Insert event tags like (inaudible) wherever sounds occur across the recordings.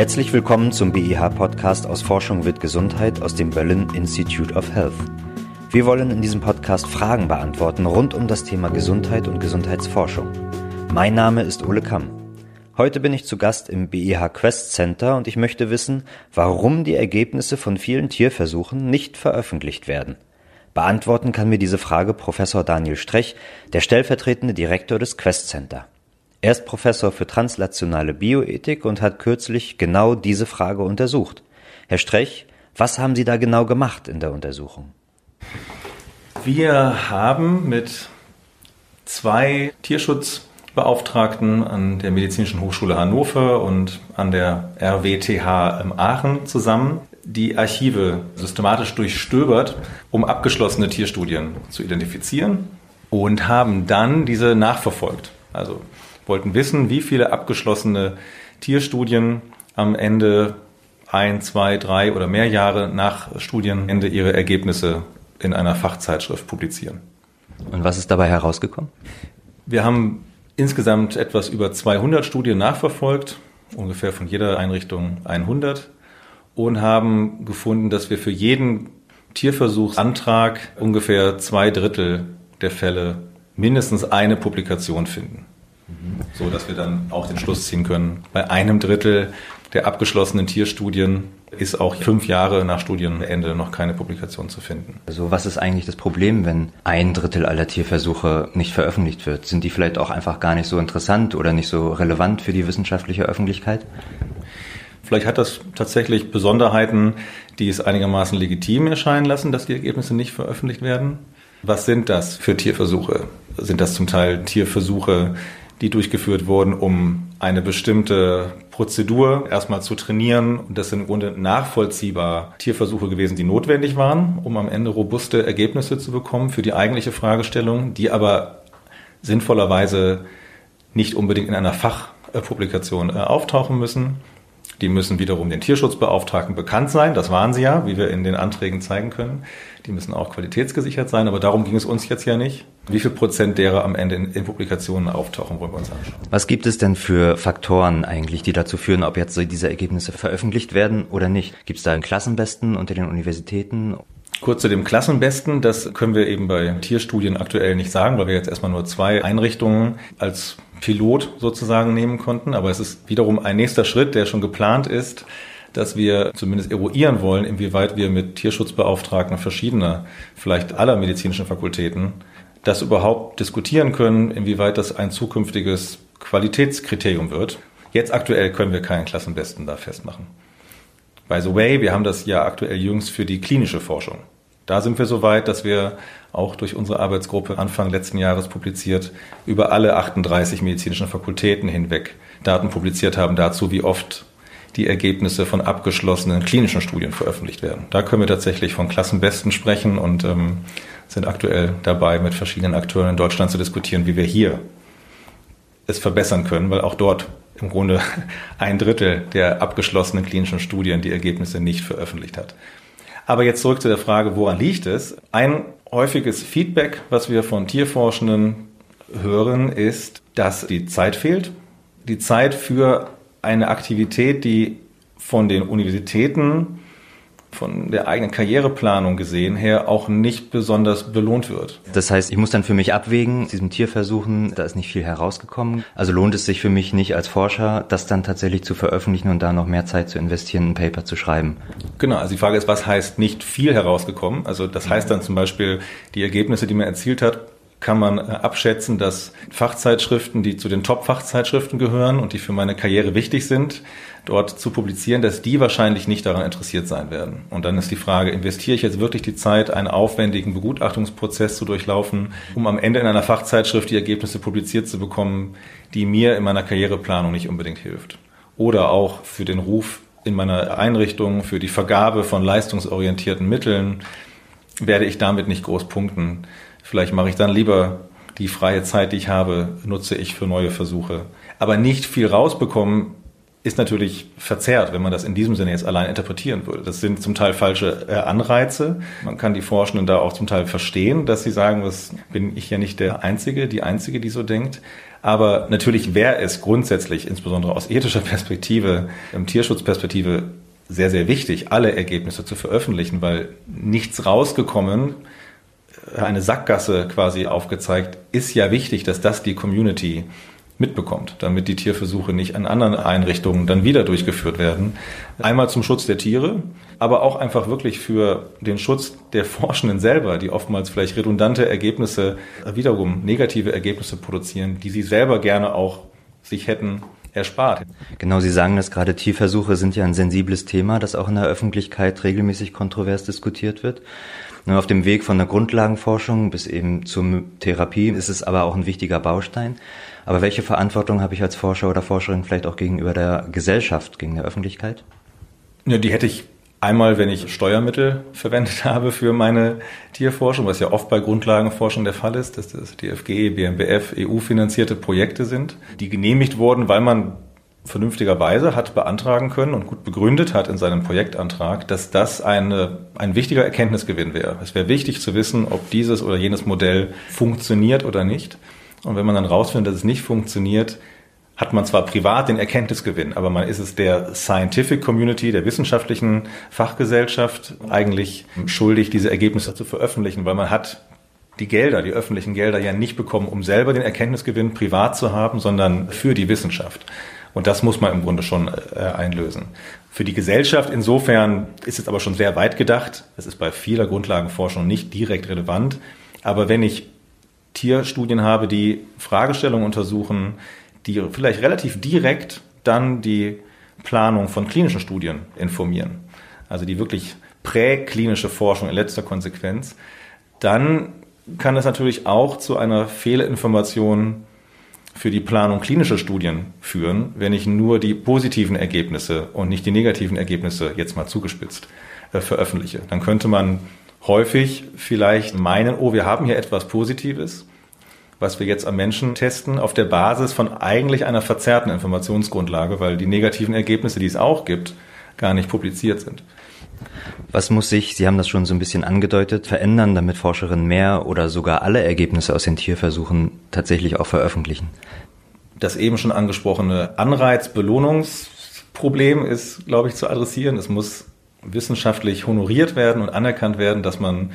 Herzlich willkommen zum BIH-Podcast aus Forschung wird Gesundheit aus dem Berlin Institute of Health. Wir wollen in diesem Podcast Fragen beantworten rund um das Thema Gesundheit und Gesundheitsforschung. Mein Name ist Ole Kamm. Heute bin ich zu Gast im BIH Quest Center und ich möchte wissen, warum die Ergebnisse von vielen Tierversuchen nicht veröffentlicht werden. Beantworten kann mir diese Frage Professor Daniel Strech, der stellvertretende Direktor des Quest Center. Er ist Professor für translationale Bioethik und hat kürzlich genau diese Frage untersucht. Herr Strech, was haben Sie da genau gemacht in der Untersuchung? Wir haben mit zwei Tierschutzbeauftragten an der Medizinischen Hochschule Hannover und an der RWTH in Aachen zusammen die Archive systematisch durchstöbert, um abgeschlossene Tierstudien zu identifizieren und haben dann diese nachverfolgt. Also wollten wissen, wie viele abgeschlossene Tierstudien am Ende ein, zwei, drei oder mehr Jahre nach Studienende ihre Ergebnisse in einer Fachzeitschrift publizieren. Und was ist dabei herausgekommen? Wir haben insgesamt etwas über 200 Studien nachverfolgt, ungefähr von jeder Einrichtung 100 und haben gefunden, dass wir für jeden Tierversuchsantrag ungefähr zwei Drittel der Fälle mindestens eine Publikation finden so dass wir dann auch den Schluss ziehen können. Bei einem Drittel der abgeschlossenen Tierstudien ist auch fünf Jahre nach Studienende noch keine Publikation zu finden. Also was ist eigentlich das Problem, wenn ein Drittel aller Tierversuche nicht veröffentlicht wird? Sind die vielleicht auch einfach gar nicht so interessant oder nicht so relevant für die wissenschaftliche Öffentlichkeit? Vielleicht hat das tatsächlich Besonderheiten, die es einigermaßen legitim erscheinen lassen, dass die Ergebnisse nicht veröffentlicht werden. Was sind das für Tierversuche? Sind das zum Teil Tierversuche, die durchgeführt wurden, um eine bestimmte Prozedur erstmal zu trainieren. Und das sind im Grunde nachvollziehbar Tierversuche gewesen, die notwendig waren, um am Ende robuste Ergebnisse zu bekommen für die eigentliche Fragestellung, die aber sinnvollerweise nicht unbedingt in einer Fachpublikation äh, auftauchen müssen. Die müssen wiederum den Tierschutzbeauftragten bekannt sein. Das waren sie ja, wie wir in den Anträgen zeigen können. Die müssen auch qualitätsgesichert sein. Aber darum ging es uns jetzt ja nicht. Wie viel Prozent derer am Ende in, in Publikationen auftauchen, wollen wir uns anschauen. Was gibt es denn für Faktoren eigentlich, die dazu führen, ob jetzt diese Ergebnisse veröffentlicht werden oder nicht? Gibt es da einen Klassenbesten unter den Universitäten? Kurz zu dem Klassenbesten, das können wir eben bei Tierstudien aktuell nicht sagen, weil wir jetzt erstmal nur zwei Einrichtungen als Pilot sozusagen nehmen konnten. Aber es ist wiederum ein nächster Schritt, der schon geplant ist, dass wir zumindest eruieren wollen, inwieweit wir mit Tierschutzbeauftragten verschiedener, vielleicht aller medizinischen Fakultäten, das überhaupt diskutieren können, inwieweit das ein zukünftiges Qualitätskriterium wird. Jetzt aktuell können wir keinen Klassenbesten da festmachen. By the way, wir haben das ja aktuell jüngst für die klinische Forschung. Da sind wir so weit, dass wir auch durch unsere Arbeitsgruppe Anfang letzten Jahres publiziert, über alle 38 medizinischen Fakultäten hinweg Daten publiziert haben dazu, wie oft die Ergebnisse von abgeschlossenen klinischen Studien veröffentlicht werden. Da können wir tatsächlich von Klassenbesten sprechen und ähm, sind aktuell dabei, mit verschiedenen Akteuren in Deutschland zu diskutieren, wie wir hier es verbessern können, weil auch dort im Grunde (laughs) ein Drittel der abgeschlossenen klinischen Studien die Ergebnisse nicht veröffentlicht hat. Aber jetzt zurück zu der Frage, woran liegt es? Ein häufiges Feedback, was wir von Tierforschenden hören, ist, dass die Zeit fehlt. Die Zeit für eine Aktivität, die von den Universitäten von der eigenen Karriereplanung gesehen her auch nicht besonders belohnt wird. Das heißt, ich muss dann für mich abwägen, diesem Tierversuchen, da ist nicht viel herausgekommen. Also lohnt es sich für mich nicht als Forscher, das dann tatsächlich zu veröffentlichen und da noch mehr Zeit zu investieren, ein Paper zu schreiben. Genau, also die Frage ist, was heißt nicht viel herausgekommen? Also das heißt dann zum Beispiel, die Ergebnisse, die man erzielt hat, kann man äh, abschätzen, dass Fachzeitschriften, die zu den Top-Fachzeitschriften gehören und die für meine Karriere wichtig sind, dort zu publizieren, dass die wahrscheinlich nicht daran interessiert sein werden. Und dann ist die Frage, investiere ich jetzt wirklich die Zeit, einen aufwendigen Begutachtungsprozess zu durchlaufen, um am Ende in einer Fachzeitschrift die Ergebnisse publiziert zu bekommen, die mir in meiner Karriereplanung nicht unbedingt hilft. Oder auch für den Ruf in meiner Einrichtung, für die Vergabe von leistungsorientierten Mitteln, werde ich damit nicht groß punkten. Vielleicht mache ich dann lieber die freie Zeit, die ich habe, nutze ich für neue Versuche. Aber nicht viel rausbekommen ist natürlich verzerrt, wenn man das in diesem Sinne jetzt allein interpretieren würde. Das sind zum Teil falsche äh, Anreize. Man kann die Forschenden da auch zum Teil verstehen, dass sie sagen, das bin ich ja nicht der Einzige, die Einzige, die so denkt. Aber natürlich wäre es grundsätzlich, insbesondere aus ethischer Perspektive, im Tierschutzperspektive, sehr, sehr wichtig, alle Ergebnisse zu veröffentlichen, weil nichts rausgekommen, eine Sackgasse quasi aufgezeigt, ist ja wichtig, dass das die Community mitbekommt, damit die Tierversuche nicht an anderen Einrichtungen dann wieder durchgeführt werden. Einmal zum Schutz der Tiere, aber auch einfach wirklich für den Schutz der Forschenden selber, die oftmals vielleicht redundante Ergebnisse, wiederum negative Ergebnisse produzieren, die sie selber gerne auch sich hätten erspart. Genau, Sie sagen das gerade, Tierversuche sind ja ein sensibles Thema, das auch in der Öffentlichkeit regelmäßig kontrovers diskutiert wird. Nur auf dem Weg von der Grundlagenforschung bis eben zur Therapie ist es aber auch ein wichtiger Baustein. Aber welche Verantwortung habe ich als Forscher oder Forscherin vielleicht auch gegenüber der Gesellschaft, gegen der Öffentlichkeit? Ja, die hätte ich einmal, wenn ich Steuermittel verwendet (laughs) habe für meine Tierforschung, was ja oft bei Grundlagenforschung der Fall ist, dass das DFG, BMBF, EU-finanzierte Projekte sind, die genehmigt wurden, weil man vernünftigerweise hat beantragen können und gut begründet hat in seinem Projektantrag, dass das eine, ein wichtiger Erkenntnisgewinn wäre. Es wäre wichtig zu wissen, ob dieses oder jenes Modell funktioniert oder nicht. Und wenn man dann rausfindet, dass es nicht funktioniert, hat man zwar privat den Erkenntnisgewinn, aber man ist es der Scientific Community, der wissenschaftlichen Fachgesellschaft eigentlich schuldig, diese Ergebnisse zu veröffentlichen, weil man hat die Gelder, die öffentlichen Gelder ja nicht bekommen, um selber den Erkenntnisgewinn privat zu haben, sondern für die Wissenschaft. Und das muss man im Grunde schon äh, einlösen. Für die Gesellschaft insofern ist es aber schon sehr weit gedacht. Das ist bei vieler Grundlagenforschung nicht direkt relevant. Aber wenn ich Tierstudien habe, die Fragestellungen untersuchen, die vielleicht relativ direkt dann die Planung von klinischen Studien informieren. Also die wirklich präklinische Forschung in letzter Konsequenz. Dann kann es natürlich auch zu einer Fehlinformation für die Planung klinischer Studien führen, wenn ich nur die positiven Ergebnisse und nicht die negativen Ergebnisse jetzt mal zugespitzt äh, veröffentliche. Dann könnte man häufig vielleicht meinen, oh, wir haben hier etwas Positives, was wir jetzt am Menschen testen, auf der Basis von eigentlich einer verzerrten Informationsgrundlage, weil die negativen Ergebnisse, die es auch gibt, gar nicht publiziert sind. Was muss sich, Sie haben das schon so ein bisschen angedeutet, verändern, damit Forscherinnen mehr oder sogar alle Ergebnisse aus den Tierversuchen tatsächlich auch veröffentlichen? Das eben schon angesprochene Anreiz-Belohnungsproblem ist, glaube ich, zu adressieren. Es muss wissenschaftlich honoriert werden und anerkannt werden, dass man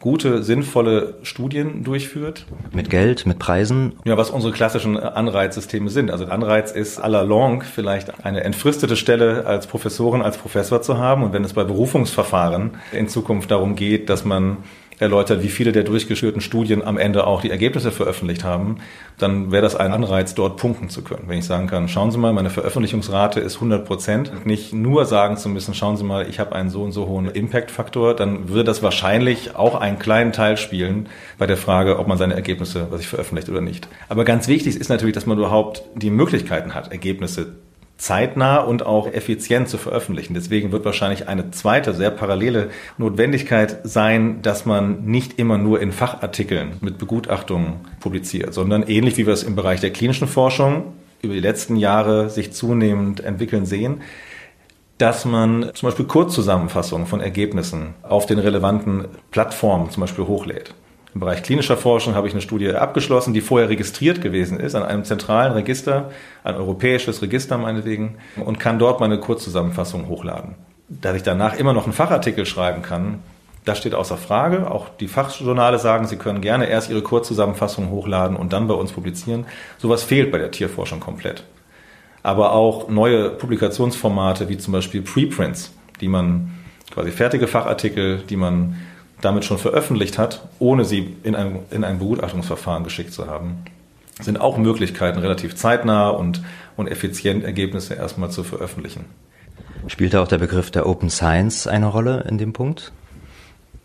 gute, sinnvolle Studien durchführt. Mit Geld, mit Preisen? Ja, was unsere klassischen Anreizsysteme sind. Also Anreiz ist à la longue vielleicht eine entfristete Stelle als Professorin, als Professor zu haben. Und wenn es bei Berufungsverfahren in Zukunft darum geht, dass man erläutert, wie viele der durchgeführten Studien am Ende auch die Ergebnisse veröffentlicht haben, dann wäre das ein Anreiz, dort punkten zu können. Wenn ich sagen kann, schauen Sie mal, meine Veröffentlichungsrate ist 100 Prozent, nicht nur sagen zu müssen, schauen Sie mal, ich habe einen so und so hohen Impact-Faktor, dann würde das wahrscheinlich auch einen kleinen Teil spielen bei der Frage, ob man seine Ergebnisse, was ich veröffentlicht oder nicht. Aber ganz wichtig ist natürlich, dass man überhaupt die Möglichkeiten hat, Ergebnisse zeitnah und auch effizient zu veröffentlichen. Deswegen wird wahrscheinlich eine zweite, sehr parallele Notwendigkeit sein, dass man nicht immer nur in Fachartikeln mit Begutachtungen publiziert, sondern ähnlich wie wir es im Bereich der klinischen Forschung über die letzten Jahre sich zunehmend entwickeln sehen, dass man zum Beispiel Kurzzusammenfassungen von Ergebnissen auf den relevanten Plattformen zum Beispiel hochlädt. Im Bereich klinischer Forschung habe ich eine Studie abgeschlossen, die vorher registriert gewesen ist an einem zentralen Register, ein europäisches Register meinetwegen, und kann dort meine Kurzzusammenfassung hochladen. Dass ich danach immer noch einen Fachartikel schreiben kann, das steht außer Frage. Auch die Fachjournale sagen, sie können gerne erst ihre Kurzzusammenfassung hochladen und dann bei uns publizieren. Sowas fehlt bei der Tierforschung komplett. Aber auch neue Publikationsformate wie zum Beispiel Preprints, die man quasi fertige Fachartikel, die man damit schon veröffentlicht hat, ohne sie in ein, in ein Begutachtungsverfahren geschickt zu haben, sind auch Möglichkeiten, relativ zeitnah und, und effizient Ergebnisse erstmal zu veröffentlichen. Spielt da auch der Begriff der Open Science eine Rolle in dem Punkt?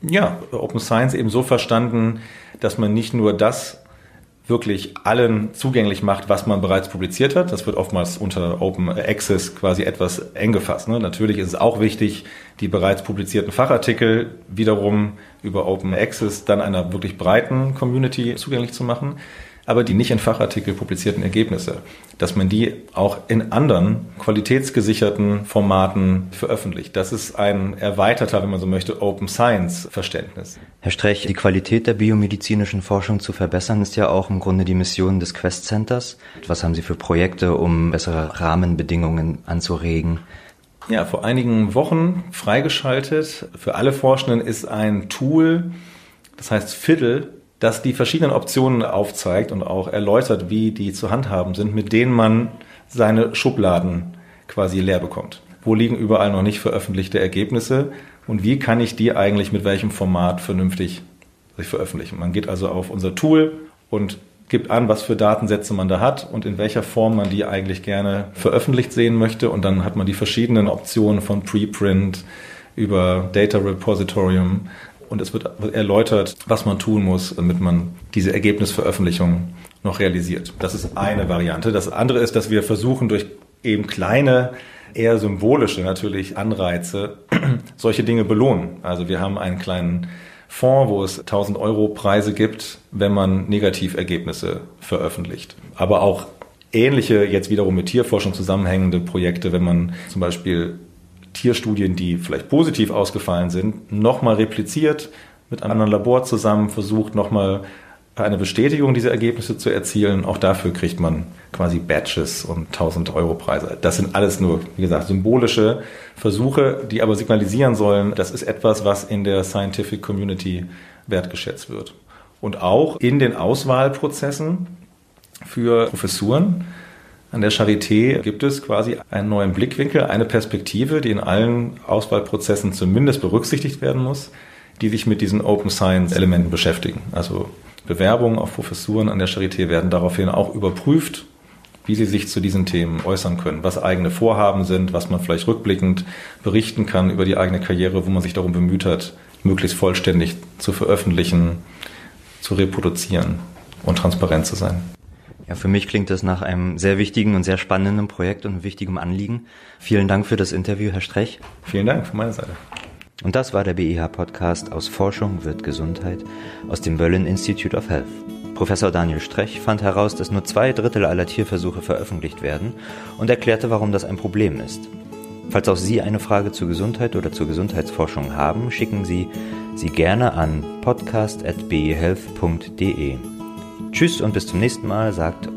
Ja, Open Science eben so verstanden, dass man nicht nur das wirklich allen zugänglich macht, was man bereits publiziert hat. Das wird oftmals unter Open Access quasi etwas eng gefasst. Ne? Natürlich ist es auch wichtig, die bereits publizierten Fachartikel wiederum über Open Access dann einer wirklich breiten Community zugänglich zu machen. Aber die nicht in Fachartikel publizierten Ergebnisse, dass man die auch in anderen qualitätsgesicherten Formaten veröffentlicht. Das ist ein erweiterter, wenn man so möchte, Open Science Verständnis. Herr Strech, die Qualität der biomedizinischen Forschung zu verbessern ist ja auch im Grunde die Mission des Quest Centers. Was haben Sie für Projekte, um bessere Rahmenbedingungen anzuregen? Ja, vor einigen Wochen freigeschaltet. Für alle Forschenden ist ein Tool, das heißt Fiddle, das die verschiedenen Optionen aufzeigt und auch erläutert, wie die zu handhaben sind, mit denen man seine Schubladen quasi leer bekommt. Wo liegen überall noch nicht veröffentlichte Ergebnisse und wie kann ich die eigentlich mit welchem Format vernünftig veröffentlichen? Man geht also auf unser Tool und gibt an, was für Datensätze man da hat und in welcher Form man die eigentlich gerne veröffentlicht sehen möchte. Und dann hat man die verschiedenen Optionen von Preprint über Data Repositorium und es wird erläutert, was man tun muss, damit man diese Ergebnisveröffentlichung noch realisiert. Das ist eine Variante. Das andere ist, dass wir versuchen, durch eben kleine, eher symbolische natürlich Anreize (clears throat) solche Dinge belohnen. Also wir haben einen kleinen Fonds, wo es 1000 Euro Preise gibt, wenn man Negativergebnisse veröffentlicht. Aber auch ähnliche, jetzt wiederum mit Tierforschung zusammenhängende Projekte, wenn man zum Beispiel Tierstudien, die vielleicht positiv ausgefallen sind, nochmal repliziert, mit einem anderen Labor zusammen versucht, nochmal eine Bestätigung dieser Ergebnisse zu erzielen. Auch dafür kriegt man quasi Badges und 1000 Euro Preise. Das sind alles nur, wie gesagt, symbolische Versuche, die aber signalisieren sollen, das ist etwas, was in der Scientific Community wertgeschätzt wird. Und auch in den Auswahlprozessen für Professuren an der Charité gibt es quasi einen neuen Blickwinkel, eine Perspektive, die in allen Auswahlprozessen zumindest berücksichtigt werden muss, die sich mit diesen Open Science Elementen beschäftigen. Also Bewerbungen auf Professuren an der Charité werden daraufhin auch überprüft, wie sie sich zu diesen Themen äußern können, was eigene Vorhaben sind, was man vielleicht rückblickend berichten kann über die eigene Karriere, wo man sich darum bemüht hat, möglichst vollständig zu veröffentlichen, zu reproduzieren und transparent zu sein. Ja, für mich klingt das nach einem sehr wichtigen und sehr spannenden Projekt und wichtigem Anliegen. Vielen Dank für das Interview, Herr Strech. Vielen Dank von meiner Seite. Und das war der BIH-Podcast aus Forschung wird Gesundheit aus dem Berlin Institute of Health. Professor Daniel Strech fand heraus, dass nur zwei Drittel aller Tierversuche veröffentlicht werden und erklärte, warum das ein Problem ist. Falls auch Sie eine Frage zur Gesundheit oder zur Gesundheitsforschung haben, schicken Sie sie gerne an podcast.behealth.de. Tschüss und bis zum nächsten Mal, sagt